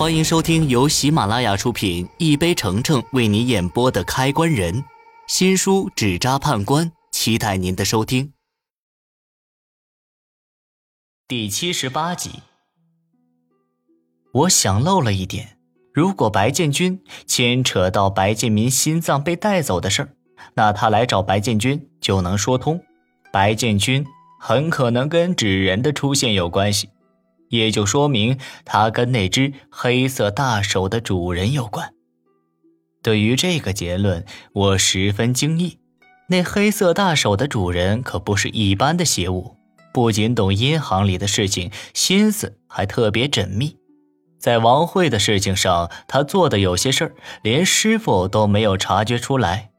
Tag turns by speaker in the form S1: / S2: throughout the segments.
S1: 欢迎收听由喜马拉雅出品、一杯橙橙为你演播的《开关人》新书《纸扎判官》，期待您的收听。第七十八集，我想漏了一点：如果白建军牵扯到白建民心脏被带走的事儿，那他来找白建军就能说通。白建军很可能跟纸人的出现有关系。也就说明他跟那只黑色大手的主人有关。对于这个结论，我十分惊异。那黑色大手的主人可不是一般的邪物，不仅懂银行里的事情，心思还特别缜密。在王慧的事情上，他做的有些事儿，连师傅都没有察觉出来。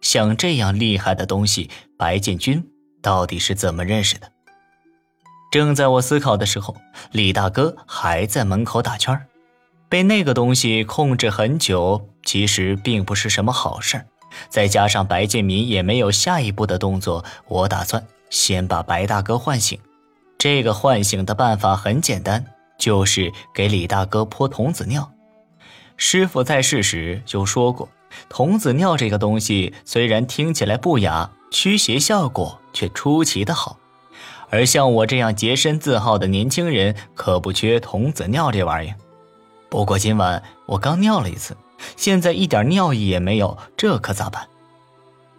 S1: 像这样厉害的东西，白建军到底是怎么认识的？正在我思考的时候，李大哥还在门口打圈被那个东西控制很久，其实并不是什么好事再加上白建民也没有下一步的动作，我打算先把白大哥唤醒。这个唤醒的办法很简单，就是给李大哥泼童子尿。师傅在世时就说过，童子尿这个东西虽然听起来不雅，驱邪效果却出奇的好。而像我这样洁身自好的年轻人，可不缺童子尿这玩意儿。不过今晚我刚尿了一次，现在一点尿意也没有，这可咋办？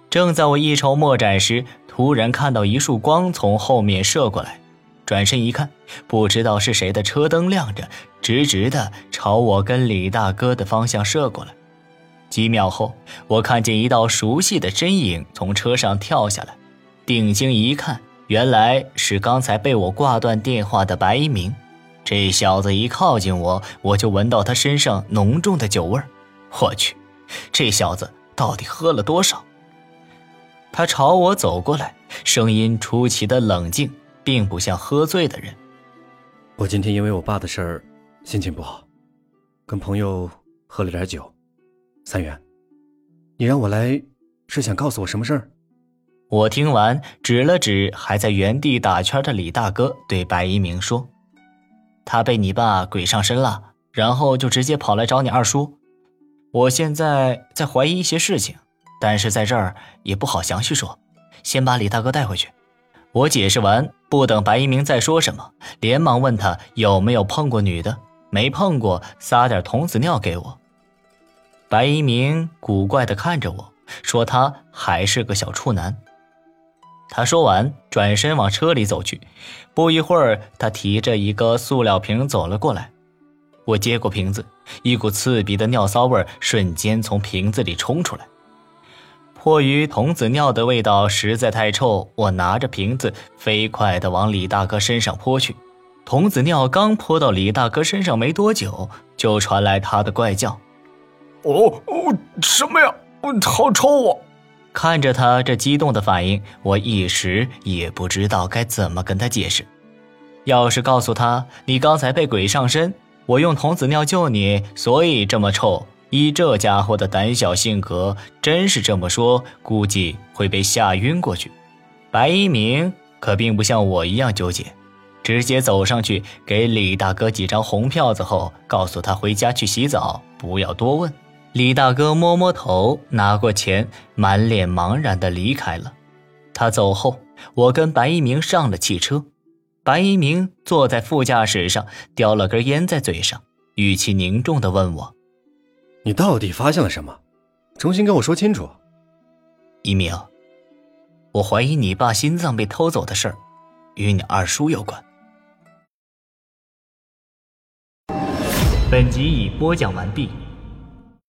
S1: 正在我一筹莫展时，突然看到一束光从后面射过来，转身一看，不知道是谁的车灯亮着，直直的朝我跟李大哥的方向射过来。几秒后，我看见一道熟悉的身影从车上跳下来，定睛一看。原来是刚才被我挂断电话的白一鸣，这小子一靠近我，我就闻到他身上浓重的酒味。我去，这小子到底喝了多少？他朝我走过来，声音出奇的冷静，并不像喝醉的人。
S2: 我今天因为我爸的事儿，心情不好，跟朋友喝了点酒。三元，你让我来，是想告诉我什么事儿？
S1: 我听完，指了指还在原地打圈的李大哥，对白一鸣说：“他被你爸鬼上身了，然后就直接跑来找你二叔。我现在在怀疑一些事情，但是在这儿也不好详细说，先把李大哥带回去。”我解释完，不等白一鸣再说什么，连忙问他有没有碰过女的，没碰过，撒点童子尿给我。白一鸣古怪地看着我说：“他还是个小处男。”他说完，转身往车里走去。不一会儿，他提着一个塑料瓶走了过来。我接过瓶子，一股刺鼻的尿骚味瞬间从瓶子里冲出来。迫于童子尿的味道实在太臭，我拿着瓶子飞快地往李大哥身上泼去。童子尿刚泼到李大哥身上没多久，就传来他的怪叫：“
S3: 哦哦，什么呀？好臭啊！”
S1: 看着他这激动的反应，我一时也不知道该怎么跟他解释。要是告诉他你刚才被鬼上身，我用童子尿救你，所以这么臭，依这家伙的胆小性格，真是这么说，估计会被吓晕过去。白一鸣可并不像我一样纠结，直接走上去给李大哥几张红票子后，告诉他回家去洗澡，不要多问。李大哥摸摸头，拿过钱，满脸茫然地离开了。他走后，我跟白一鸣上了汽车。白一鸣坐在副驾驶上，叼了根烟在嘴上，语气凝重地问我：“
S2: 你到底发现了什么？重新跟我说清楚。”
S1: 一鸣，我怀疑你爸心脏被偷走的事儿，与你二叔有关。本集已播讲完毕。